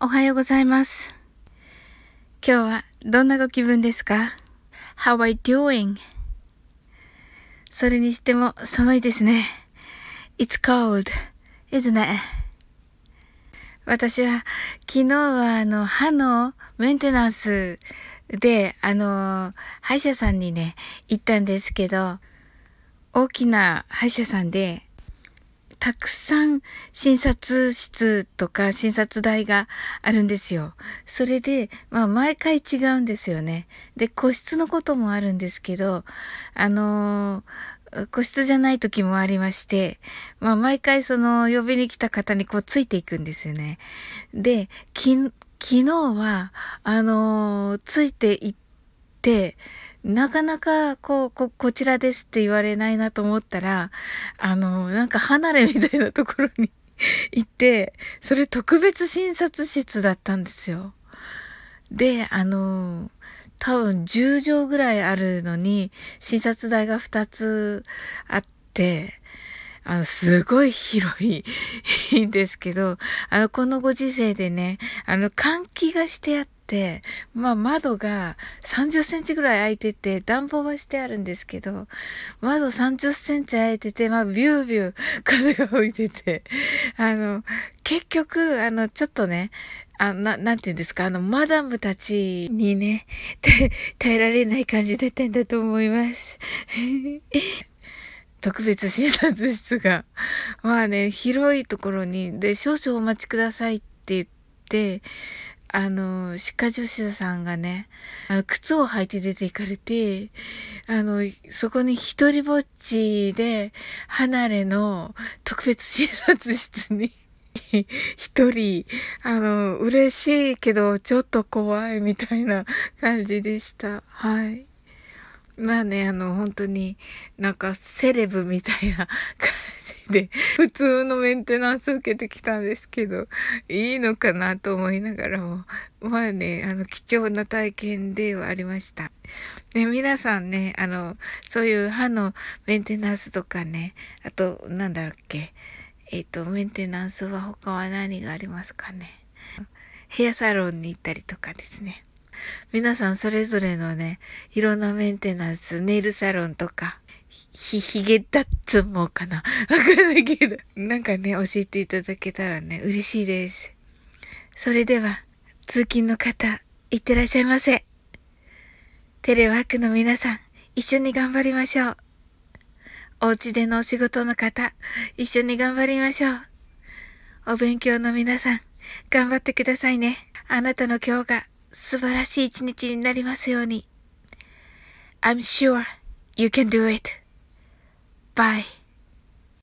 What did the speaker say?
おはようございます。今日はどんなご気分ですか ?How are you doing? それにしても寒いですね。It's cold, isn't it? 私は昨日はあの歯のメンテナンスであの歯医者さんにね行ったんですけど大きな歯医者さんでたくさん診察室とか診察台があるんですよ。それで、まあ毎回違うんですよね。で、個室のこともあるんですけど、あのー、個室じゃない時もありまして、まあ毎回その呼びに来た方にこうついていくんですよね。で、き、昨日は、あのー、ついていって、なかなか、こう、こ、こちらですって言われないなと思ったら、あの、なんか離れみたいなところに行って、それ特別診察室だったんですよ。で、あの、多分10畳ぐらいあるのに、診察台が2つあって、あの、すごい広いん ですけど、あの、このご時世でね、あの、換気がしてあって、、まあ窓が30センチぐらい開いてて、暖房はしてあるんですけど、窓30センチ開いてて、まあビュービュー風が吹いてて、あの、結局、あの、ちょっとね、あな、なんて言うんですか、あの、マダムたちにね、耐えられない感じだったんだと思います。特別診察室が、まあね、広いところに、で、少々お待ちくださいって言って、あの、歯科助手さんがね、靴を履いて出て行かれて、あの、そこに一人ぼっちで、離れの特別診察室に 一人、あの、嬉しいけど、ちょっと怖いみたいな感じでした。はい。まあね、あの、本当になんかセレブみたいな感じで、普通のメンテナンス受けてきたんですけど、いいのかなと思いながらも、まあね、あの、貴重な体験ではありました。ね、皆さんね、あの、そういう歯のメンテナンスとかね、あと、なんだっけ、えっ、ー、と、メンテナンスは他は何がありますかね。ヘアサロンに行ったりとかですね。皆さんそれぞれのね、いろんなメンテナンス、ネイルサロンとか、ひ、ひげだっつもうかな？わかんないけど。なんかね、教えていただけたらね、嬉しいです。それでは、通勤の方、いってらっしゃいませ。テレワークの皆さん、一緒に頑張りましょう。お家でのお仕事の方、一緒に頑張りましょう。お勉強の皆さん、頑張ってくださいね。あなたの今日が素晴らしい一日になりますように。I'm sure you can do it. Bye.